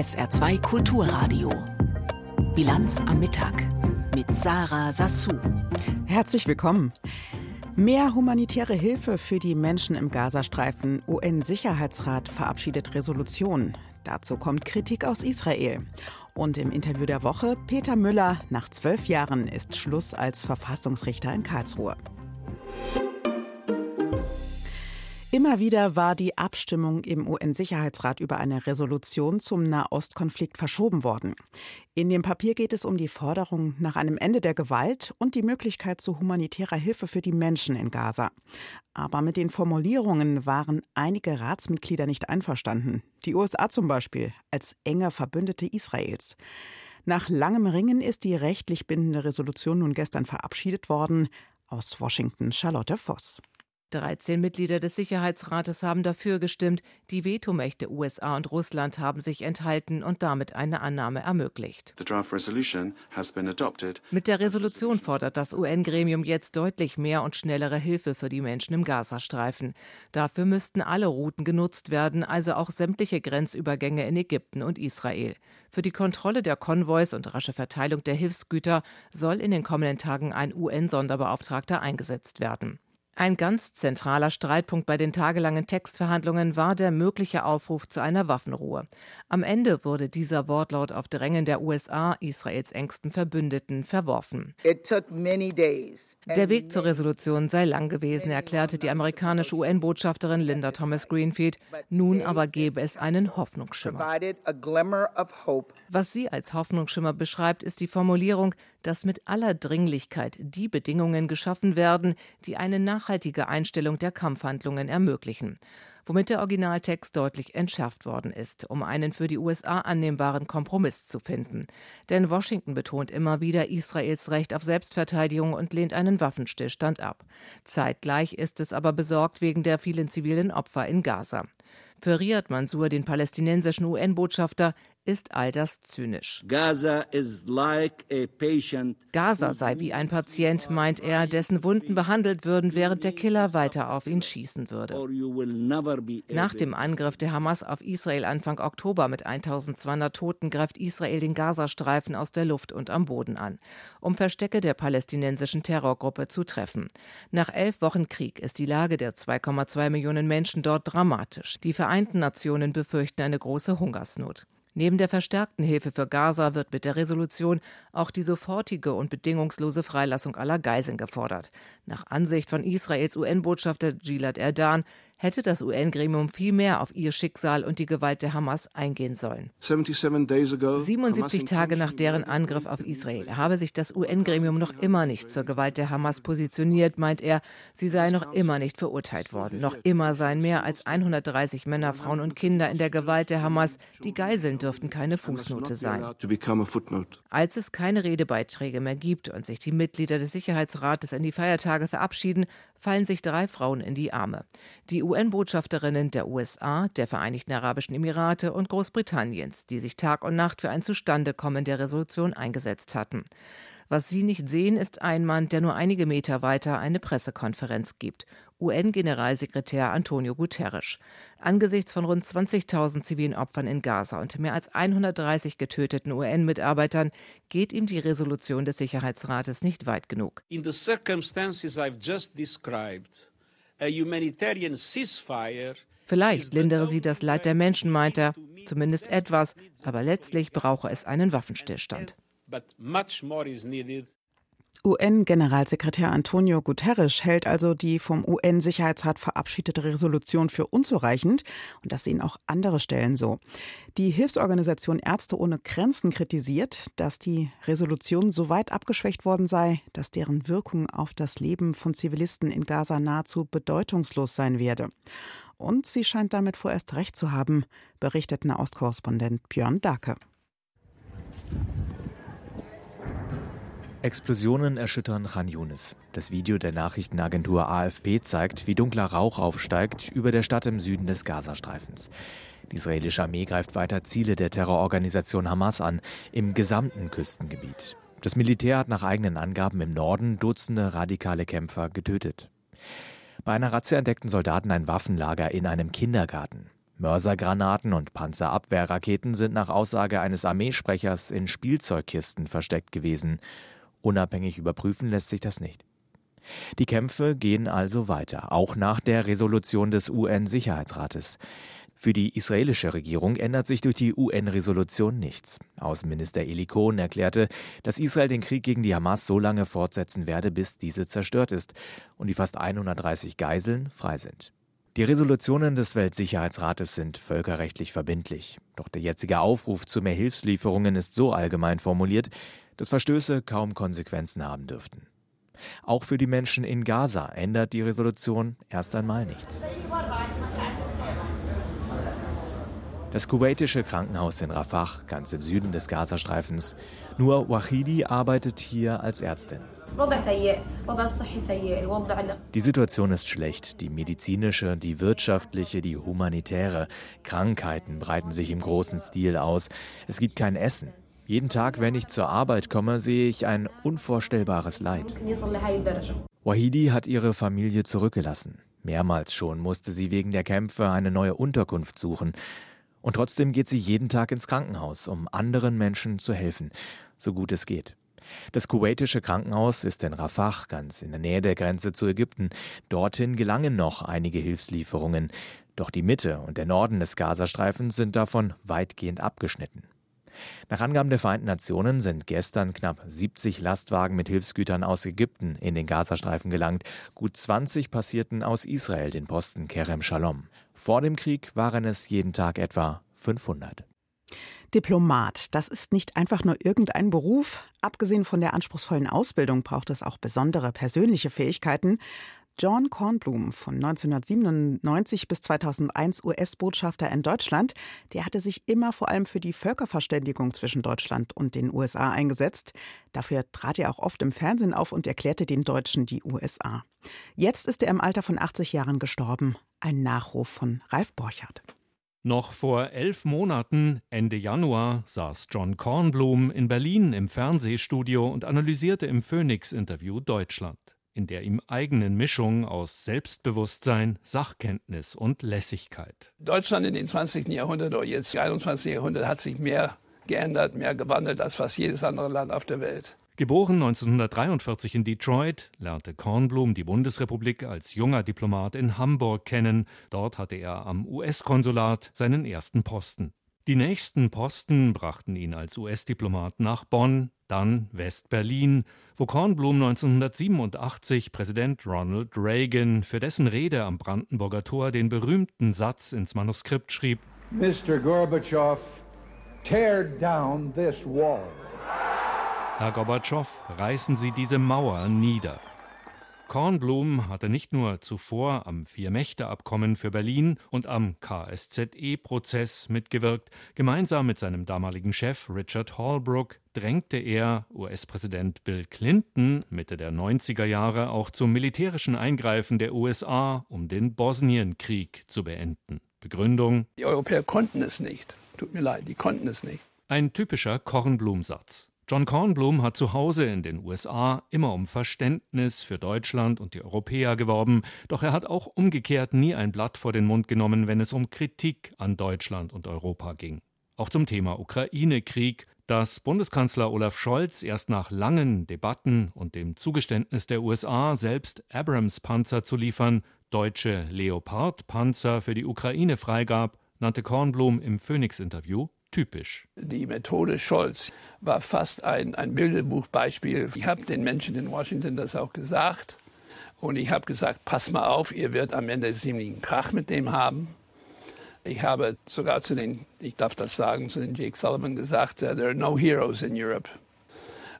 SR2 Kulturradio. Bilanz am Mittag mit Sarah Sassou. Herzlich willkommen. Mehr humanitäre Hilfe für die Menschen im Gazastreifen. UN-Sicherheitsrat verabschiedet Resolution. Dazu kommt Kritik aus Israel. Und im Interview der Woche Peter Müller. Nach zwölf Jahren ist Schluss als Verfassungsrichter in Karlsruhe. Immer wieder war die Abstimmung im UN-Sicherheitsrat über eine Resolution zum Nahostkonflikt verschoben worden. In dem Papier geht es um die Forderung nach einem Ende der Gewalt und die Möglichkeit zu humanitärer Hilfe für die Menschen in Gaza. Aber mit den Formulierungen waren einige Ratsmitglieder nicht einverstanden. Die USA zum Beispiel als enger Verbündete Israels. Nach langem Ringen ist die rechtlich bindende Resolution nun gestern verabschiedet worden. Aus Washington Charlotte Voss. 13 Mitglieder des Sicherheitsrates haben dafür gestimmt, die Vetomächte USA und Russland haben sich enthalten und damit eine Annahme ermöglicht. Mit der Resolution fordert das UN-Gremium jetzt deutlich mehr und schnellere Hilfe für die Menschen im Gazastreifen. Dafür müssten alle Routen genutzt werden, also auch sämtliche Grenzübergänge in Ägypten und Israel. Für die Kontrolle der Konvois und rasche Verteilung der Hilfsgüter soll in den kommenden Tagen ein UN-Sonderbeauftragter eingesetzt werden. Ein ganz zentraler Streitpunkt bei den tagelangen Textverhandlungen war der mögliche Aufruf zu einer Waffenruhe. Am Ende wurde dieser Wortlaut auf Drängen der USA, Israels engsten Verbündeten, verworfen. Der Weg zur Resolution sei lang gewesen, erklärte die amerikanische UN-Botschafterin Linda Thomas Greenfield. Nun aber gebe es einen Hoffnungsschimmer. Was sie als Hoffnungsschimmer beschreibt, ist die Formulierung, dass mit aller Dringlichkeit die Bedingungen geschaffen werden, die eine nachhaltige Einstellung der Kampfhandlungen ermöglichen, womit der Originaltext deutlich entschärft worden ist, um einen für die USA annehmbaren Kompromiss zu finden. Denn Washington betont immer wieder Israels Recht auf Selbstverteidigung und lehnt einen Waffenstillstand ab. Zeitgleich ist es aber besorgt wegen der vielen zivilen Opfer in Gaza. Für Riyad Mansour, den palästinensischen UN-Botschafter, ist all das zynisch. Gaza, like Gaza sei wie ein Patient, meint er, dessen Wunden behandelt würden, während der Killer weiter auf ihn schießen würde. Nach dem Angriff der Hamas auf Israel Anfang Oktober mit 1200 Toten greift Israel den Gazastreifen aus der Luft und am Boden an, um Verstecke der palästinensischen Terrorgruppe zu treffen. Nach elf Wochen Krieg ist die Lage der 2,2 Millionen Menschen dort dramatisch. Die Vereinten Nationen befürchten eine große Hungersnot. Neben der verstärkten Hilfe für Gaza wird mit der Resolution auch die sofortige und bedingungslose Freilassung aller Geiseln gefordert. Nach Ansicht von Israels UN-Botschafter Gilad Erdan hätte das UN-Gremium viel mehr auf ihr Schicksal und die Gewalt der Hamas eingehen sollen. 77 Tage nach deren Angriff auf Israel habe sich das UN-Gremium noch immer nicht zur Gewalt der Hamas positioniert, meint er. Sie sei noch immer nicht verurteilt worden. Noch immer seien mehr als 130 Männer, Frauen und Kinder in der Gewalt der Hamas. Die Geiseln dürften keine Fußnote sein. Als es keine Redebeiträge mehr gibt und sich die Mitglieder des Sicherheitsrates in die Feiertage verabschieden, fallen sich drei Frauen in die Arme. Die UN-Botschafterinnen der USA, der Vereinigten Arabischen Emirate und Großbritanniens, die sich Tag und Nacht für ein Zustandekommen der Resolution eingesetzt hatten. Was Sie nicht sehen, ist ein Mann, der nur einige Meter weiter eine Pressekonferenz gibt. UN-Generalsekretär Antonio Guterres. Angesichts von rund 20.000 zivilen Opfern in Gaza und mehr als 130 getöteten UN-Mitarbeitern geht ihm die Resolution des Sicherheitsrates nicht weit genug. In the circumstances I've just described, Vielleicht lindere sie das Leid der Menschen, meint er, zumindest etwas, aber letztlich brauche es einen Waffenstillstand. UN-Generalsekretär Antonio Guterres hält also die vom UN-Sicherheitsrat verabschiedete Resolution für unzureichend und das sehen auch andere Stellen so. Die Hilfsorganisation Ärzte ohne Grenzen kritisiert, dass die Resolution so weit abgeschwächt worden sei, dass deren Wirkung auf das Leben von Zivilisten in Gaza nahezu bedeutungslos sein werde. Und sie scheint damit vorerst recht zu haben, berichtet Nahostkorrespondent Björn Dake. Explosionen erschüttern Khan Yunis. Das Video der Nachrichtenagentur AFP zeigt, wie dunkler Rauch aufsteigt über der Stadt im Süden des Gazastreifens. Die israelische Armee greift weiter Ziele der Terrororganisation Hamas an, im gesamten Küstengebiet. Das Militär hat nach eigenen Angaben im Norden Dutzende radikale Kämpfer getötet. Bei einer Razzia entdeckten Soldaten ein Waffenlager in einem Kindergarten. Mörsergranaten und Panzerabwehrraketen sind nach Aussage eines Armeesprechers in Spielzeugkisten versteckt gewesen. Unabhängig überprüfen lässt sich das nicht. Die Kämpfe gehen also weiter, auch nach der Resolution des UN-Sicherheitsrates. Für die israelische Regierung ändert sich durch die UN-Resolution nichts. Außenminister Eli Cohn erklärte, dass Israel den Krieg gegen die Hamas so lange fortsetzen werde, bis diese zerstört ist und die fast 130 Geiseln frei sind. Die Resolutionen des Weltsicherheitsrates sind völkerrechtlich verbindlich. Doch der jetzige Aufruf zu mehr Hilfslieferungen ist so allgemein formuliert, dass Verstöße kaum Konsequenzen haben dürften. Auch für die Menschen in Gaza ändert die Resolution erst einmal nichts. Das kuwaitische Krankenhaus in Rafah, ganz im Süden des Gazastreifens. Nur Wahidi arbeitet hier als Ärztin. Die Situation ist schlecht. Die medizinische, die wirtschaftliche, die humanitäre. Krankheiten breiten sich im großen Stil aus. Es gibt kein Essen. Jeden Tag, wenn ich zur Arbeit komme, sehe ich ein unvorstellbares Leid. Wahidi hat ihre Familie zurückgelassen. Mehrmals schon musste sie wegen der Kämpfe eine neue Unterkunft suchen. Und trotzdem geht sie jeden Tag ins Krankenhaus, um anderen Menschen zu helfen, so gut es geht. Das kuwaitische Krankenhaus ist in Rafah, ganz in der Nähe der Grenze zu Ägypten. Dorthin gelangen noch einige Hilfslieferungen. Doch die Mitte und der Norden des Gazastreifens sind davon weitgehend abgeschnitten. Nach Angaben der Vereinten Nationen sind gestern knapp 70 Lastwagen mit Hilfsgütern aus Ägypten in den Gazastreifen gelangt. Gut 20 passierten aus Israel den Posten Kerem Shalom. Vor dem Krieg waren es jeden Tag etwa 500. Diplomat, das ist nicht einfach nur irgendein Beruf. Abgesehen von der anspruchsvollen Ausbildung braucht es auch besondere persönliche Fähigkeiten. John Kornblum von 1997 bis 2001 US-Botschafter in Deutschland, der hatte sich immer vor allem für die Völkerverständigung zwischen Deutschland und den USA eingesetzt. Dafür trat er auch oft im Fernsehen auf und erklärte den Deutschen die USA. Jetzt ist er im Alter von 80 Jahren gestorben. Ein Nachruf von Ralf Borchardt. Noch vor elf Monaten, Ende Januar, saß John Kornblum in Berlin im Fernsehstudio und analysierte im Phoenix-Interview Deutschland in der ihm eigenen Mischung aus Selbstbewusstsein, Sachkenntnis und Lässigkeit. Deutschland in den 20. Jahrhundert oder jetzt 21. Jahrhundert hat sich mehr geändert, mehr gewandelt als fast jedes andere Land auf der Welt. Geboren 1943 in Detroit, lernte Kornblum die Bundesrepublik als junger Diplomat in Hamburg kennen. Dort hatte er am US-Konsulat seinen ersten Posten. Die nächsten Posten brachten ihn als US-Diplomat nach Bonn, dann West-Berlin, wo Kornblum 1987 Präsident Ronald Reagan für dessen Rede am Brandenburger Tor den berühmten Satz ins Manuskript schrieb: Mr. Gorbatschow, tear down this wall. Herr Gorbatschow, reißen Sie diese Mauer nieder. Kornblum hatte nicht nur zuvor am Vier-Mächte-Abkommen für Berlin und am KSZE-Prozess mitgewirkt, gemeinsam mit seinem damaligen Chef Richard Holbrooke drängte er US-Präsident Bill Clinton Mitte der 90er Jahre auch zum militärischen Eingreifen der USA, um den Bosnienkrieg zu beenden. Begründung: Die Europäer konnten es nicht. Tut mir leid, die konnten es nicht. Ein typischer Kornblum-Satz. John Kornblum hat zu Hause in den USA immer um Verständnis für Deutschland und die Europäer geworben, doch er hat auch umgekehrt nie ein Blatt vor den Mund genommen, wenn es um Kritik an Deutschland und Europa ging. Auch zum Thema Ukraine-Krieg, dass Bundeskanzler Olaf Scholz erst nach langen Debatten und dem Zugeständnis der USA, selbst Abrams-Panzer zu liefern, deutsche Leopard-Panzer für die Ukraine freigab, nannte Kornblum im Phoenix-Interview typisch. Die Methode Scholz war fast ein, ein Bilderbuchbeispiel. Ich habe den Menschen in Washington das auch gesagt. Und ich habe gesagt, pass mal auf, ihr werdet am Ende ziemlichen Krach mit dem haben. Ich habe sogar zu den, ich darf das sagen, zu den Jake Sullivan gesagt, uh, there are no heroes in Europe.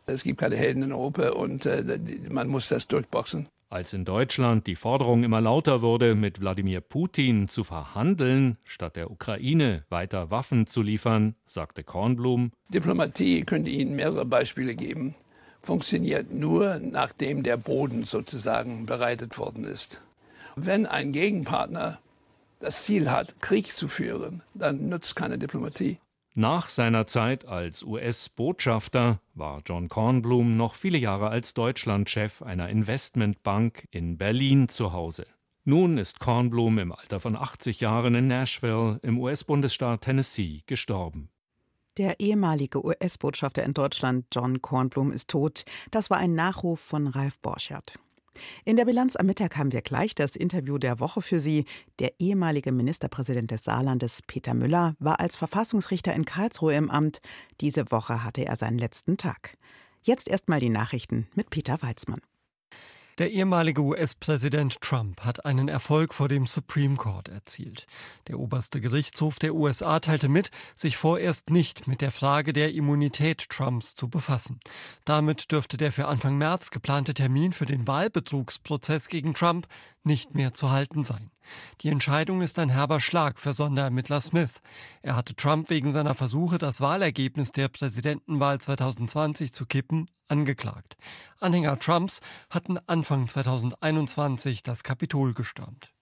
Es gibt keine Helden in Europa und uh, man muss das durchboxen. Als in Deutschland die Forderung immer lauter wurde, mit Wladimir Putin zu verhandeln, statt der Ukraine weiter Waffen zu liefern, sagte Kornblum. Diplomatie könnte Ihnen mehrere Beispiele geben. Funktioniert nur, nachdem der Boden sozusagen bereitet worden ist. Wenn ein Gegenpartner das Ziel hat, Krieg zu führen, dann nützt keine Diplomatie. Nach seiner Zeit als US-Botschafter war John Kornblum noch viele Jahre als Deutschlandchef einer Investmentbank in Berlin zu Hause. Nun ist Kornblum im Alter von 80 Jahren in Nashville im US-Bundesstaat Tennessee gestorben. Der ehemalige US-Botschafter in Deutschland, John Kornblum, ist tot. Das war ein Nachruf von Ralf Borchert. In der Bilanz am Mittag haben wir gleich das Interview der Woche für Sie. Der ehemalige Ministerpräsident des Saarlandes, Peter Müller, war als Verfassungsrichter in Karlsruhe im Amt. Diese Woche hatte er seinen letzten Tag. Jetzt erstmal die Nachrichten mit Peter Weizmann. Der ehemalige US-Präsident Trump hat einen Erfolg vor dem Supreme Court erzielt. Der oberste Gerichtshof der USA teilte mit, sich vorerst nicht mit der Frage der Immunität Trumps zu befassen. Damit dürfte der für Anfang März geplante Termin für den Wahlbetrugsprozess gegen Trump nicht mehr zu halten sein. Die Entscheidung ist ein herber Schlag für Sonderermittler Smith. Er hatte Trump wegen seiner Versuche, das Wahlergebnis der Präsidentenwahl 2020 zu kippen, angeklagt. Anhänger Trumps hatten Anfang 2021 das Kapitol gestürmt.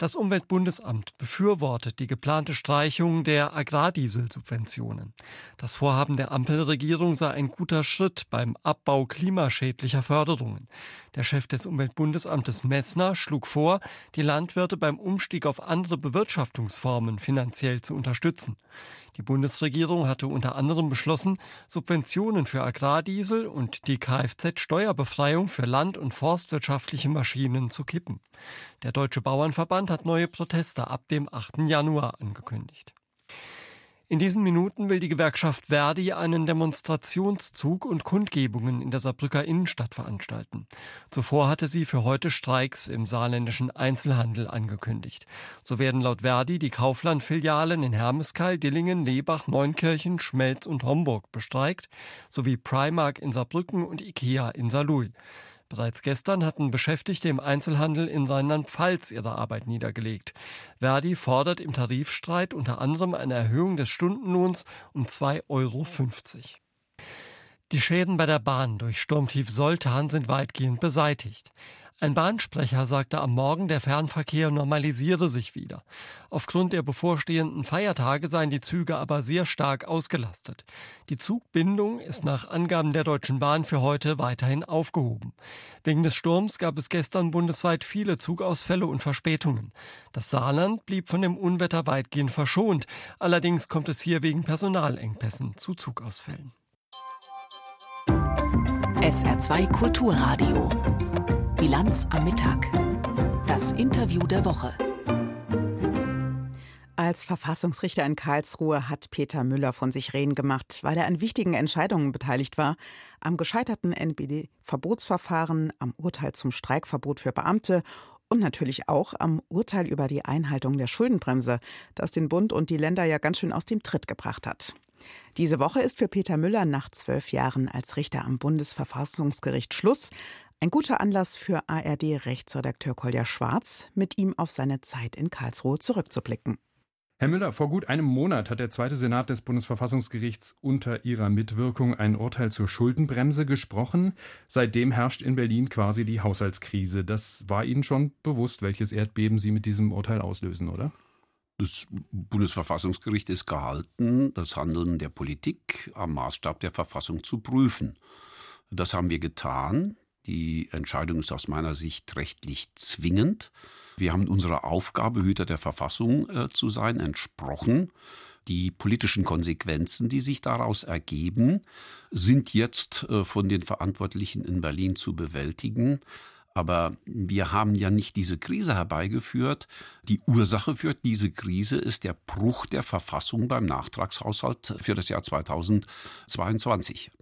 Das Umweltbundesamt befürwortet die geplante Streichung der Agrardieselsubventionen. Das Vorhaben der Ampelregierung sei ein guter Schritt beim Abbau klimaschädlicher Förderungen. Der Chef des Umweltbundesamtes Messner schlug vor, die Landwirte beim Umstieg auf andere Bewirtschaftungsformen finanziell zu unterstützen. Die Bundesregierung hatte unter anderem beschlossen, Subventionen für Agrardiesel und die Kfz-Steuerbefreiung für land- und forstwirtschaftliche Maschinen zu kippen. Der Deutsche Bauernverband hat neue Proteste ab dem 8. Januar angekündigt. In diesen Minuten will die Gewerkschaft Verdi einen Demonstrationszug und Kundgebungen in der Saarbrücker Innenstadt veranstalten. Zuvor hatte sie für heute Streiks im saarländischen Einzelhandel angekündigt. So werden laut Verdi die Kaufland-Filialen in Hermeskeil, Dillingen, Lebach, Neunkirchen, Schmelz und Homburg bestreikt, sowie Primark in Saarbrücken und Ikea in Saarlouis. Bereits gestern hatten Beschäftigte im Einzelhandel in Rheinland-Pfalz ihre Arbeit niedergelegt. Verdi fordert im Tarifstreit unter anderem eine Erhöhung des Stundenlohns um 2,50 Euro. Die Schäden bei der Bahn durch Sturmtief Soltan sind weitgehend beseitigt. Ein Bahnsprecher sagte am Morgen, der Fernverkehr normalisiere sich wieder. Aufgrund der bevorstehenden Feiertage seien die Züge aber sehr stark ausgelastet. Die Zugbindung ist nach Angaben der Deutschen Bahn für heute weiterhin aufgehoben. Wegen des Sturms gab es gestern bundesweit viele Zugausfälle und Verspätungen. Das Saarland blieb von dem Unwetter weitgehend verschont. Allerdings kommt es hier wegen Personalengpässen zu Zugausfällen. SR2 Kulturradio Bilanz am Mittag. Das Interview der Woche. Als Verfassungsrichter in Karlsruhe hat Peter Müller von sich reden gemacht, weil er an wichtigen Entscheidungen beteiligt war. Am gescheiterten NPD-Verbotsverfahren, am Urteil zum Streikverbot für Beamte und natürlich auch am Urteil über die Einhaltung der Schuldenbremse, das den Bund und die Länder ja ganz schön aus dem Tritt gebracht hat. Diese Woche ist für Peter Müller nach zwölf Jahren als Richter am Bundesverfassungsgericht Schluss. Ein guter Anlass für ARD-Rechtsredakteur Kolja Schwarz, mit ihm auf seine Zeit in Karlsruhe zurückzublicken. Herr Müller, vor gut einem Monat hat der zweite Senat des Bundesverfassungsgerichts unter Ihrer Mitwirkung ein Urteil zur Schuldenbremse gesprochen. Seitdem herrscht in Berlin quasi die Haushaltskrise. Das war Ihnen schon bewusst, welches Erdbeben Sie mit diesem Urteil auslösen, oder? Das Bundesverfassungsgericht ist gehalten, das Handeln der Politik am Maßstab der Verfassung zu prüfen. Das haben wir getan. Die Entscheidung ist aus meiner Sicht rechtlich zwingend. Wir haben unserer Aufgabe, Hüter der Verfassung äh, zu sein, entsprochen. Die politischen Konsequenzen, die sich daraus ergeben, sind jetzt äh, von den Verantwortlichen in Berlin zu bewältigen. Aber wir haben ja nicht diese Krise herbeigeführt. Die Ursache für diese Krise ist der Bruch der Verfassung beim Nachtragshaushalt für das Jahr 2022.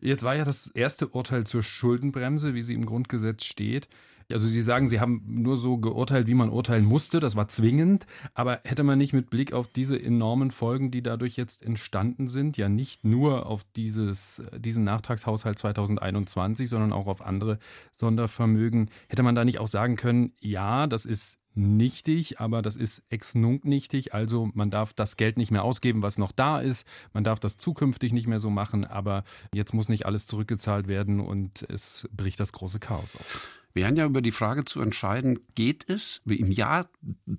Jetzt war ja das erste Urteil zur Schuldenbremse, wie sie im Grundgesetz steht. Also Sie sagen, Sie haben nur so geurteilt, wie man urteilen musste, das war zwingend, aber hätte man nicht mit Blick auf diese enormen Folgen, die dadurch jetzt entstanden sind, ja nicht nur auf dieses, diesen Nachtragshaushalt 2021, sondern auch auf andere Sondervermögen, hätte man da nicht auch sagen können, ja, das ist nichtig, aber das ist ex nunc nichtig. Also man darf das Geld nicht mehr ausgeben, was noch da ist. Man darf das zukünftig nicht mehr so machen, aber jetzt muss nicht alles zurückgezahlt werden und es bricht das große Chaos auf. Wir haben ja über die Frage zu entscheiden, geht es im Jahr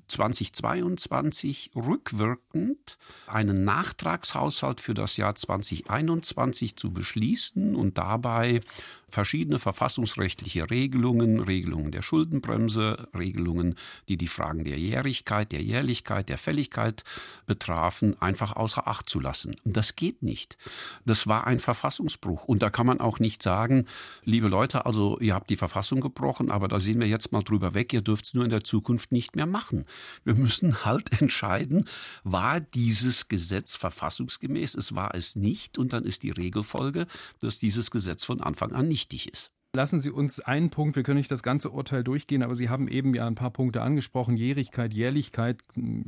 2022 rückwirkend einen Nachtragshaushalt für das Jahr 2021 zu beschließen und dabei verschiedene verfassungsrechtliche Regelungen, Regelungen der Schuldenbremse, Regelungen, die die Fragen der Jährigkeit, der Jährlichkeit, der Fälligkeit betrafen, einfach außer Acht zu lassen. Das geht nicht. Das war ein Verfassungsbruch. Und da kann man auch nicht sagen, liebe Leute, also ihr habt die Verfassung gebrochen, aber da sehen wir jetzt mal drüber weg, ihr dürft es nur in der Zukunft nicht mehr machen. Wir müssen halt entscheiden, war dieses Gesetz verfassungsgemäß, es war es nicht, und dann ist die Regelfolge, dass dieses Gesetz von Anfang an nicht wichtig ist. Lassen Sie uns einen Punkt, wir können nicht das ganze Urteil durchgehen, aber Sie haben eben ja ein paar Punkte angesprochen. Jährigkeit, Jährlichkeit,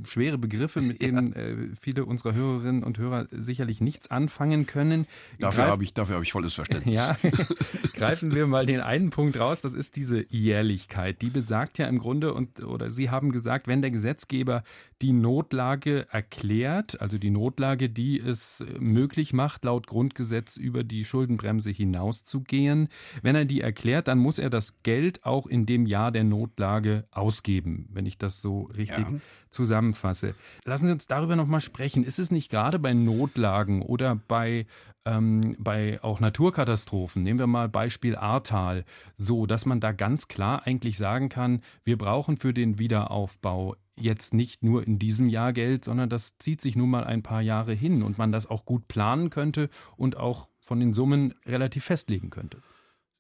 schwere Begriffe, mit denen äh, viele unserer Hörerinnen und Hörer sicherlich nichts anfangen können. Dafür habe ich, dafür habe ich volles Verständnis. Ja, greifen wir mal den einen Punkt raus, das ist diese Jährlichkeit. Die besagt ja im Grunde, und, oder Sie haben gesagt, wenn der Gesetzgeber die Notlage erklärt, also die Notlage, die es möglich macht, laut Grundgesetz über die Schuldenbremse hinauszugehen, wenn er die erklärt, dann muss er das Geld auch in dem Jahr der Notlage ausgeben, wenn ich das so richtig ja. zusammenfasse. Lassen Sie uns darüber nochmal sprechen. Ist es nicht gerade bei Notlagen oder bei ähm, bei auch Naturkatastrophen, nehmen wir mal Beispiel Ahrtal, so, dass man da ganz klar eigentlich sagen kann, wir brauchen für den Wiederaufbau jetzt nicht nur in diesem Jahr Geld, sondern das zieht sich nun mal ein paar Jahre hin und man das auch gut planen könnte und auch von den Summen relativ festlegen könnte.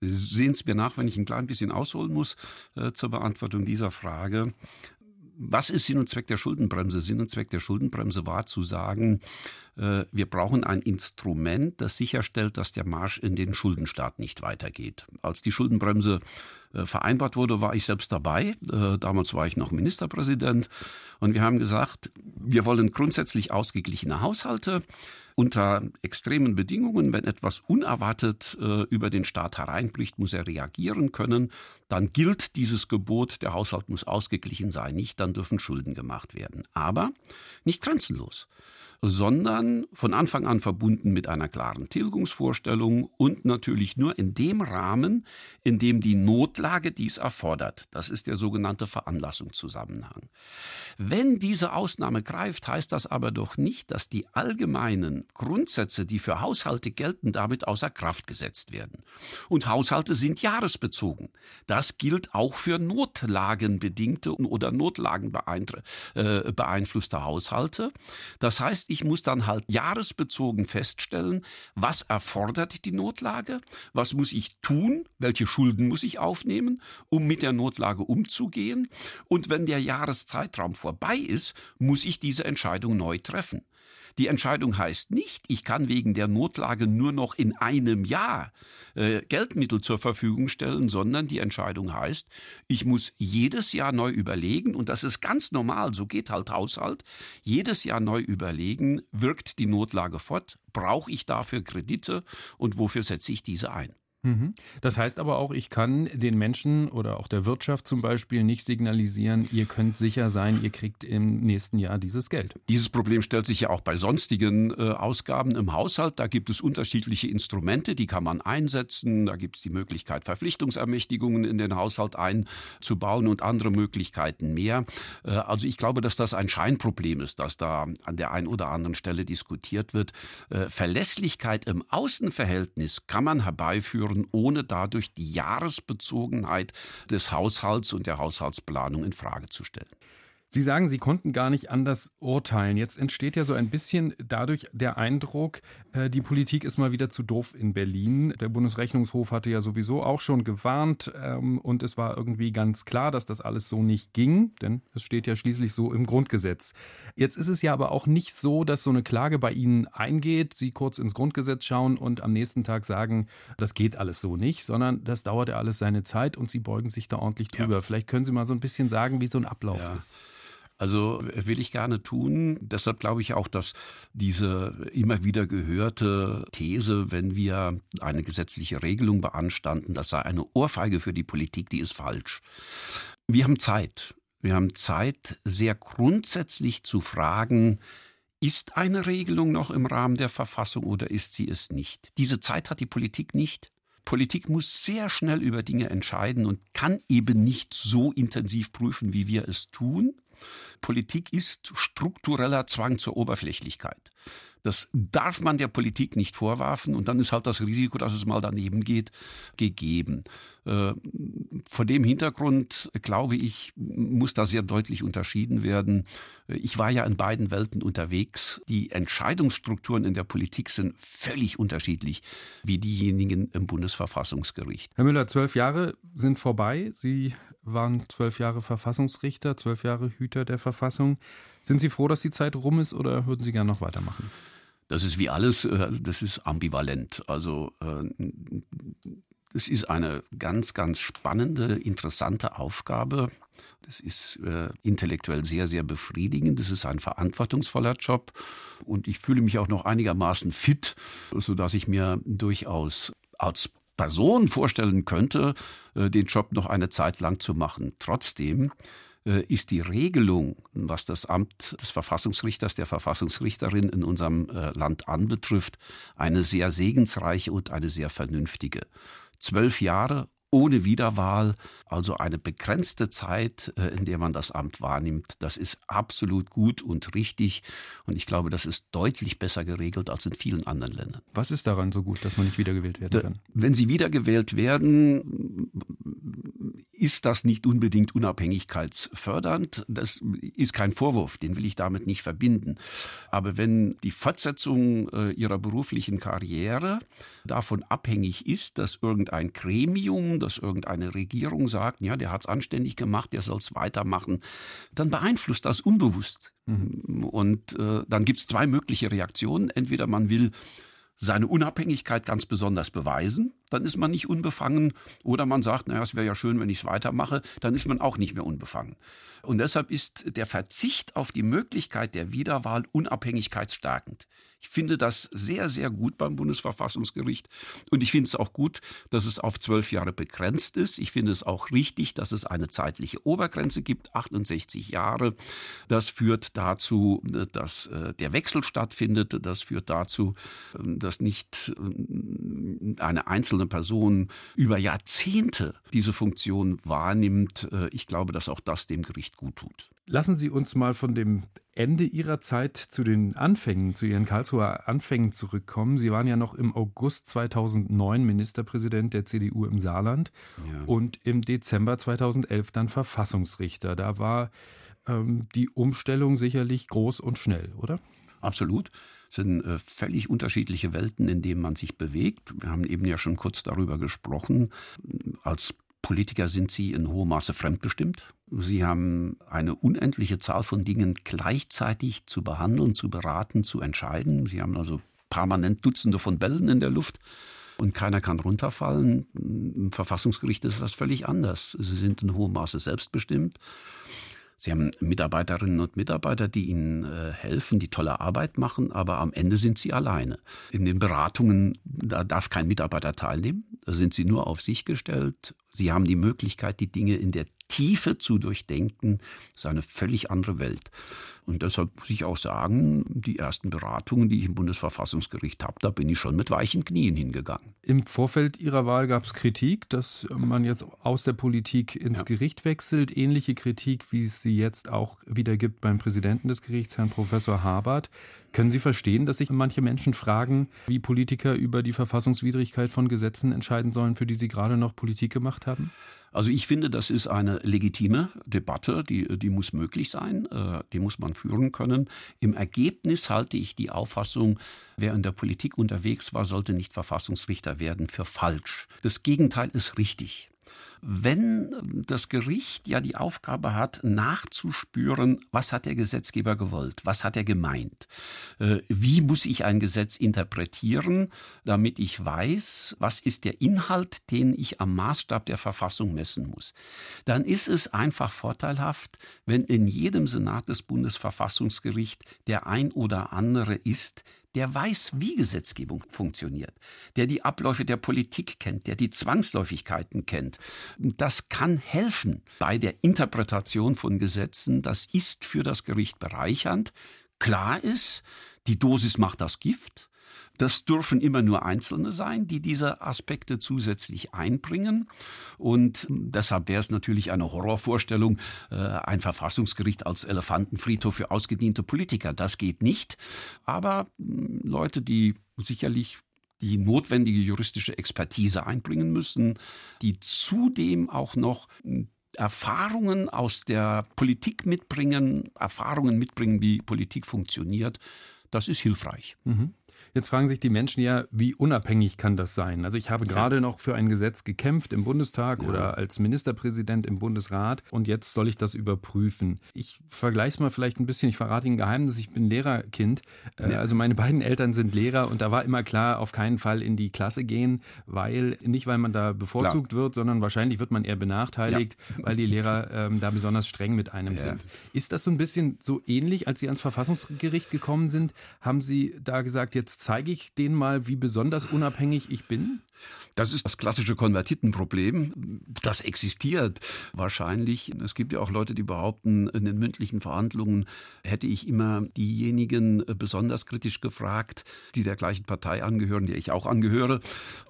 Sehen es mir nach, wenn ich ein klein bisschen ausholen muss äh, zur Beantwortung dieser Frage. Was ist Sinn und Zweck der Schuldenbremse? Sinn und Zweck der Schuldenbremse war zu sagen, wir brauchen ein Instrument, das sicherstellt, dass der Marsch in den Schuldenstaat nicht weitergeht. Als die Schuldenbremse äh, vereinbart wurde, war ich selbst dabei. Äh, damals war ich noch Ministerpräsident. Und wir haben gesagt, wir wollen grundsätzlich ausgeglichene Haushalte unter extremen Bedingungen, wenn etwas unerwartet äh, über den Staat hereinbricht, muss er reagieren können. Dann gilt dieses Gebot, der Haushalt muss ausgeglichen sein, nicht, dann dürfen Schulden gemacht werden. Aber nicht grenzenlos sondern von Anfang an verbunden mit einer klaren Tilgungsvorstellung und natürlich nur in dem Rahmen, in dem die Notlage dies erfordert. Das ist der sogenannte Veranlassungszusammenhang. Wenn diese Ausnahme greift, heißt das aber doch nicht, dass die allgemeinen Grundsätze, die für Haushalte gelten, damit außer Kraft gesetzt werden. Und Haushalte sind jahresbezogen. Das gilt auch für notlagenbedingte oder notlagenbeeinflusste äh, Haushalte. Das heißt, ich muss dann halt jahresbezogen feststellen, was erfordert die Notlage, was muss ich tun, welche Schulden muss ich aufnehmen, um mit der Notlage umzugehen. Und wenn der Jahreszeitraum vorbei ist, muss ich diese Entscheidung neu treffen. Die Entscheidung heißt nicht, ich kann wegen der Notlage nur noch in einem Jahr äh, Geldmittel zur Verfügung stellen, sondern die Entscheidung heißt, ich muss jedes Jahr neu überlegen, und das ist ganz normal, so geht halt Haushalt, jedes Jahr neu überlegen, wirkt die Notlage fort, brauche ich dafür Kredite und wofür setze ich diese ein. Mhm. Das heißt aber auch, ich kann den Menschen oder auch der Wirtschaft zum Beispiel nicht signalisieren, ihr könnt sicher sein, ihr kriegt im nächsten Jahr dieses Geld. Dieses Problem stellt sich ja auch bei sonstigen äh, Ausgaben im Haushalt. Da gibt es unterschiedliche Instrumente, die kann man einsetzen. Da gibt es die Möglichkeit, Verpflichtungsermächtigungen in den Haushalt einzubauen und andere Möglichkeiten mehr. Äh, also ich glaube, dass das ein Scheinproblem ist, das da an der einen oder anderen Stelle diskutiert wird. Äh, Verlässlichkeit im Außenverhältnis kann man herbeiführen führen, ohne dadurch die Jahresbezogenheit des Haushalts und der Haushaltsplanung in Frage zu stellen. Sie sagen, Sie konnten gar nicht anders urteilen. Jetzt entsteht ja so ein bisschen dadurch der Eindruck, äh, die Politik ist mal wieder zu doof in Berlin. Der Bundesrechnungshof hatte ja sowieso auch schon gewarnt ähm, und es war irgendwie ganz klar, dass das alles so nicht ging, denn es steht ja schließlich so im Grundgesetz. Jetzt ist es ja aber auch nicht so, dass so eine Klage bei Ihnen eingeht, Sie kurz ins Grundgesetz schauen und am nächsten Tag sagen, das geht alles so nicht, sondern das dauert ja alles seine Zeit und Sie beugen sich da ordentlich drüber. Ja. Vielleicht können Sie mal so ein bisschen sagen, wie so ein Ablauf ja. ist. Also will ich gerne tun. Deshalb glaube ich auch, dass diese immer wieder gehörte These, wenn wir eine gesetzliche Regelung beanstanden, das sei eine Ohrfeige für die Politik, die ist falsch. Wir haben Zeit. Wir haben Zeit, sehr grundsätzlich zu fragen, ist eine Regelung noch im Rahmen der Verfassung oder ist sie es nicht? Diese Zeit hat die Politik nicht. Politik muss sehr schnell über Dinge entscheiden und kann eben nicht so intensiv prüfen, wie wir es tun. Politik ist struktureller Zwang zur Oberflächlichkeit. Das darf man der Politik nicht vorwerfen und dann ist halt das Risiko, dass es mal daneben geht, gegeben. Äh, vor dem Hintergrund, glaube ich, muss da sehr deutlich unterschieden werden. Ich war ja in beiden Welten unterwegs. Die Entscheidungsstrukturen in der Politik sind völlig unterschiedlich wie diejenigen im Bundesverfassungsgericht. Herr Müller, zwölf Jahre sind vorbei. Sie waren zwölf Jahre Verfassungsrichter, zwölf Jahre Hüter der Verfassung. Sind Sie froh, dass die Zeit rum ist oder würden Sie gerne noch weitermachen? Das ist wie alles, äh, das ist ambivalent. Also äh, es ist eine ganz, ganz spannende, interessante Aufgabe. Das ist äh, intellektuell sehr, sehr befriedigend. Das ist ein verantwortungsvoller Job. Und ich fühle mich auch noch einigermaßen fit, sodass ich mir durchaus als Person vorstellen könnte, den Job noch eine Zeit lang zu machen. Trotzdem äh, ist die Regelung, was das Amt des Verfassungsrichters, der Verfassungsrichterin in unserem äh, Land anbetrifft, eine sehr segensreiche und eine sehr vernünftige. Zwölf Jahre ohne Wiederwahl, also eine begrenzte Zeit, äh, in der man das Amt wahrnimmt. Das ist absolut gut und richtig. Und ich glaube, das ist deutlich besser geregelt als in vielen anderen Ländern. Was ist daran so gut, dass man nicht wiedergewählt werden kann? Wenn Sie wiedergewählt werden, ist das nicht unbedingt unabhängigkeitsfördernd. Das ist kein Vorwurf, den will ich damit nicht verbinden. Aber wenn die Fortsetzung äh, Ihrer beruflichen Karriere davon abhängig ist, dass irgendein Gremium, dass irgendeine Regierung sagt, ja, der hat es anständig gemacht, der soll es weitermachen, dann beeinflusst das unbewusst. Mhm. Und äh, dann gibt es zwei mögliche Reaktionen. Entweder man will seine Unabhängigkeit ganz besonders beweisen, dann ist man nicht unbefangen. Oder man sagt, naja, es wäre ja schön, wenn ich es weitermache, dann ist man auch nicht mehr unbefangen. Und deshalb ist der Verzicht auf die Möglichkeit der Wiederwahl unabhängigkeitsstärkend. Ich finde das sehr, sehr gut beim Bundesverfassungsgericht. Und ich finde es auch gut, dass es auf zwölf Jahre begrenzt ist. Ich finde es auch richtig, dass es eine zeitliche Obergrenze gibt, 68 Jahre. Das führt dazu, dass äh, der Wechsel stattfindet. Das führt dazu, ähm, dass nicht äh, eine einzelne Person über Jahrzehnte diese Funktion wahrnimmt. Äh, ich glaube, dass auch das dem Gericht gut tut. Lassen Sie uns mal von dem Ende Ihrer Zeit zu den Anfängen, zu Ihren Karlsruher Anfängen zurückkommen. Sie waren ja noch im August 2009 Ministerpräsident der CDU im Saarland ja. und im Dezember 2011 dann Verfassungsrichter. Da war ähm, die Umstellung sicherlich groß und schnell, oder? Absolut sind äh, völlig unterschiedliche Welten, in denen man sich bewegt. Wir haben eben ja schon kurz darüber gesprochen. Als Politiker sind sie in hohem Maße fremdbestimmt. Sie haben eine unendliche Zahl von Dingen gleichzeitig zu behandeln, zu beraten, zu entscheiden. Sie haben also permanent Dutzende von Bällen in der Luft und keiner kann runterfallen. Im Verfassungsgericht ist das völlig anders. Sie sind in hohem Maße selbstbestimmt. Sie haben Mitarbeiterinnen und Mitarbeiter, die Ihnen äh, helfen, die tolle Arbeit machen, aber am Ende sind Sie alleine. In den Beratungen, da darf kein Mitarbeiter teilnehmen. Da sind Sie nur auf sich gestellt. Sie haben die Möglichkeit, die Dinge in der Tiefe zu durchdenken. Das ist eine völlig andere Welt. Und deshalb muss ich auch sagen, die ersten Beratungen, die ich im Bundesverfassungsgericht habe, da bin ich schon mit weichen Knien hingegangen. Im Vorfeld Ihrer Wahl gab es Kritik, dass man jetzt aus der Politik ins ja. Gericht wechselt. Ähnliche Kritik, wie es sie jetzt auch wieder gibt beim Präsidenten des Gerichts, Herrn Professor Habert. Können Sie verstehen, dass sich manche Menschen fragen, wie Politiker über die Verfassungswidrigkeit von Gesetzen entscheiden sollen, für die sie gerade noch Politik gemacht haben? Also ich finde, das ist eine legitime Debatte, die, die muss möglich sein, äh, die muss man führen können. Im Ergebnis halte ich die Auffassung, wer in der Politik unterwegs war, sollte nicht Verfassungsrichter werden, für falsch. Das Gegenteil ist richtig wenn das Gericht ja die Aufgabe hat, nachzuspüren, was hat der Gesetzgeber gewollt, was hat er gemeint, äh, wie muss ich ein Gesetz interpretieren, damit ich weiß, was ist der Inhalt, den ich am Maßstab der Verfassung messen muss, dann ist es einfach vorteilhaft, wenn in jedem Senat des Bundesverfassungsgerichts der ein oder andere ist, der weiß, wie Gesetzgebung funktioniert, der die Abläufe der Politik kennt, der die Zwangsläufigkeiten kennt. Das kann helfen bei der Interpretation von Gesetzen. Das ist für das Gericht bereichernd. Klar ist, die Dosis macht das Gift. Das dürfen immer nur Einzelne sein, die diese Aspekte zusätzlich einbringen. Und deshalb wäre es natürlich eine Horrorvorstellung, äh, ein Verfassungsgericht als Elefantenfriedhof für ausgediente Politiker. Das geht nicht. Aber hm, Leute, die sicherlich die notwendige juristische Expertise einbringen müssen, die zudem auch noch hm, Erfahrungen aus der Politik mitbringen, Erfahrungen mitbringen, wie Politik funktioniert, das ist hilfreich. Mhm. Jetzt fragen sich die Menschen ja, wie unabhängig kann das sein? Also ich habe gerade noch für ein Gesetz gekämpft im Bundestag ja. oder als Ministerpräsident im Bundesrat und jetzt soll ich das überprüfen. Ich vergleiche es mal vielleicht ein bisschen, ich verrate Ihnen ein Geheimnis, ich bin Lehrerkind. Äh, ja. Also meine beiden Eltern sind Lehrer und da war immer klar, auf keinen Fall in die Klasse gehen, weil nicht, weil man da bevorzugt klar. wird, sondern wahrscheinlich wird man eher benachteiligt, ja. weil die Lehrer ähm, da besonders streng mit einem sind. Ist das so ein bisschen so ähnlich, als Sie ans Verfassungsgericht gekommen sind? Haben Sie da gesagt, jetzt zeige ich denen mal, wie besonders unabhängig ich bin? Das ist das klassische Konvertitenproblem. Das existiert wahrscheinlich. Es gibt ja auch Leute, die behaupten, in den mündlichen Verhandlungen hätte ich immer diejenigen besonders kritisch gefragt, die der gleichen Partei angehören, der ich auch angehöre.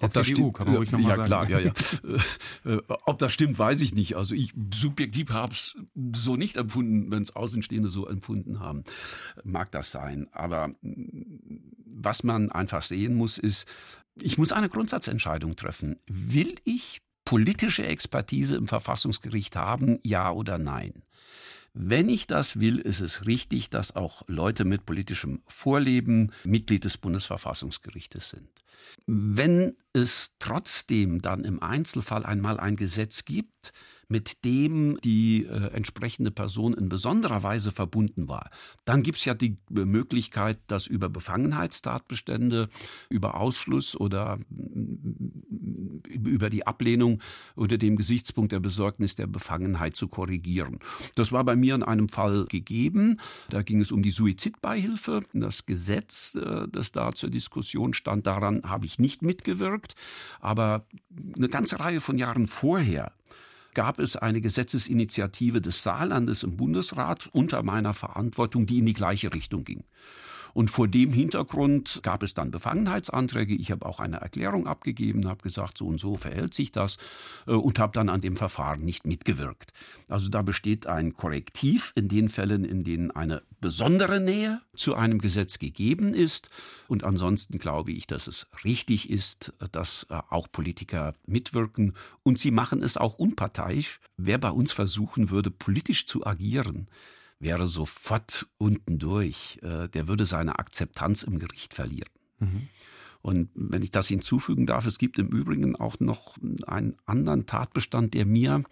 Ob der das CDU, stimmt, kann man ruhig nochmal ja, sagen. Klar, ja, ja. Äh, ob das stimmt, weiß ich nicht. Also ich subjektiv habe es so nicht empfunden, wenn es Außenstehende so empfunden haben. Mag das sein. Aber was man einfach sehen muss, ist, ich muss eine Grundsatzentscheidung treffen. Will ich politische Expertise im Verfassungsgericht haben, ja oder nein? Wenn ich das will, ist es richtig, dass auch Leute mit politischem Vorleben Mitglied des Bundesverfassungsgerichtes sind. Wenn es trotzdem dann im Einzelfall einmal ein Gesetz gibt, mit dem die äh, entsprechende Person in besonderer Weise verbunden war. Dann gibt es ja die Möglichkeit, das über Befangenheitstatbestände, über Ausschluss oder äh, über die Ablehnung unter dem Gesichtspunkt der Besorgnis der Befangenheit zu korrigieren. Das war bei mir in einem Fall gegeben. Da ging es um die Suizidbeihilfe. Das Gesetz, äh, das da zur Diskussion stand, daran habe ich nicht mitgewirkt. Aber eine ganze Reihe von Jahren vorher gab es eine Gesetzesinitiative des Saarlandes im Bundesrat unter meiner Verantwortung, die in die gleiche Richtung ging. Und vor dem Hintergrund gab es dann Befangenheitsanträge. Ich habe auch eine Erklärung abgegeben, habe gesagt, so und so verhält sich das äh, und habe dann an dem Verfahren nicht mitgewirkt. Also da besteht ein Korrektiv in den Fällen, in denen eine besondere Nähe zu einem Gesetz gegeben ist. Und ansonsten glaube ich, dass es richtig ist, dass äh, auch Politiker mitwirken. Und sie machen es auch unparteiisch. Wer bei uns versuchen würde, politisch zu agieren, wäre sofort unten durch. Äh, der würde seine Akzeptanz im Gericht verlieren. Mhm. Und wenn ich das hinzufügen darf, es gibt im Übrigen auch noch einen anderen Tatbestand, der mir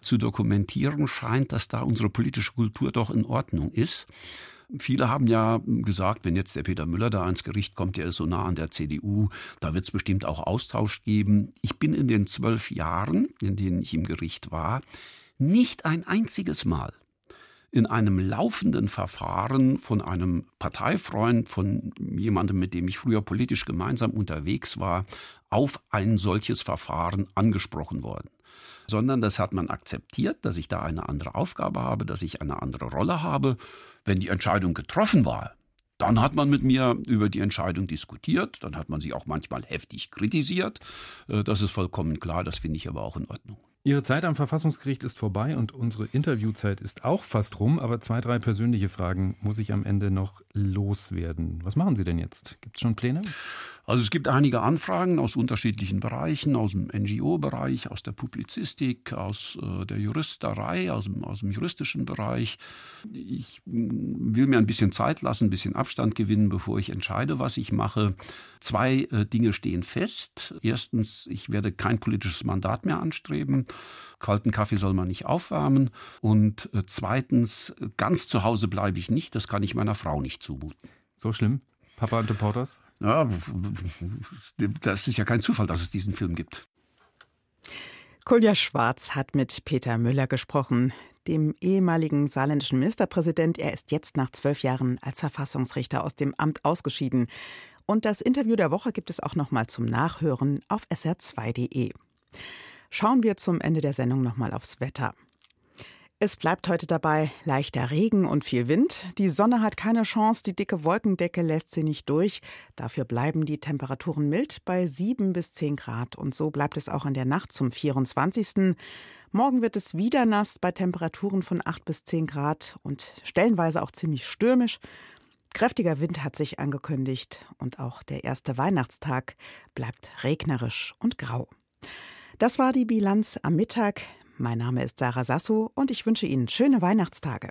zu dokumentieren scheint, dass da unsere politische Kultur doch in Ordnung ist. Viele haben ja gesagt, wenn jetzt der Peter Müller da ans Gericht kommt, der ist so nah an der CDU, da wird es bestimmt auch Austausch geben. Ich bin in den zwölf Jahren, in denen ich im Gericht war, nicht ein einziges Mal in einem laufenden Verfahren von einem Parteifreund, von jemandem, mit dem ich früher politisch gemeinsam unterwegs war, auf ein solches Verfahren angesprochen worden. Sondern das hat man akzeptiert, dass ich da eine andere Aufgabe habe, dass ich eine andere Rolle habe. Wenn die Entscheidung getroffen war, dann hat man mit mir über die Entscheidung diskutiert, dann hat man sie auch manchmal heftig kritisiert. Äh, das ist vollkommen klar, das finde ich aber auch in Ordnung. Ihre Zeit am Verfassungsgericht ist vorbei und unsere Interviewzeit ist auch fast rum, aber zwei, drei persönliche Fragen muss ich am Ende noch loswerden. Was machen Sie denn jetzt? Gibt es schon Pläne? Also es gibt einige Anfragen aus unterschiedlichen Bereichen, aus dem NGO-Bereich, aus der Publizistik, aus äh, der Juristerei, aus dem, aus dem juristischen Bereich. Ich mm, will mir ein bisschen Zeit lassen, ein bisschen Abstand gewinnen, bevor ich entscheide, was ich mache. Zwei äh, Dinge stehen fest. Erstens, ich werde kein politisches Mandat mehr anstreben. Kalten Kaffee soll man nicht aufwärmen. Und äh, zweitens, ganz zu Hause bleibe ich nicht. Das kann ich meiner Frau nicht zumuten. So schlimm? Papa und Reporters? Ja, das ist ja kein Zufall, dass es diesen Film gibt. Kolja Schwarz hat mit Peter Müller gesprochen, dem ehemaligen saarländischen Ministerpräsident. Er ist jetzt nach zwölf Jahren als Verfassungsrichter aus dem Amt ausgeschieden. Und das Interview der Woche gibt es auch noch mal zum Nachhören auf sr2.de. Schauen wir zum Ende der Sendung noch mal aufs Wetter. Es bleibt heute dabei leichter Regen und viel Wind. Die Sonne hat keine Chance, die dicke Wolkendecke lässt sie nicht durch. Dafür bleiben die Temperaturen mild bei 7 bis 10 Grad. Und so bleibt es auch in der Nacht zum 24. Morgen wird es wieder nass bei Temperaturen von 8 bis 10 Grad und stellenweise auch ziemlich stürmisch. Kräftiger Wind hat sich angekündigt und auch der erste Weihnachtstag bleibt regnerisch und grau. Das war die Bilanz am Mittag. Mein Name ist Sarah Sasso und ich wünsche Ihnen schöne Weihnachtstage.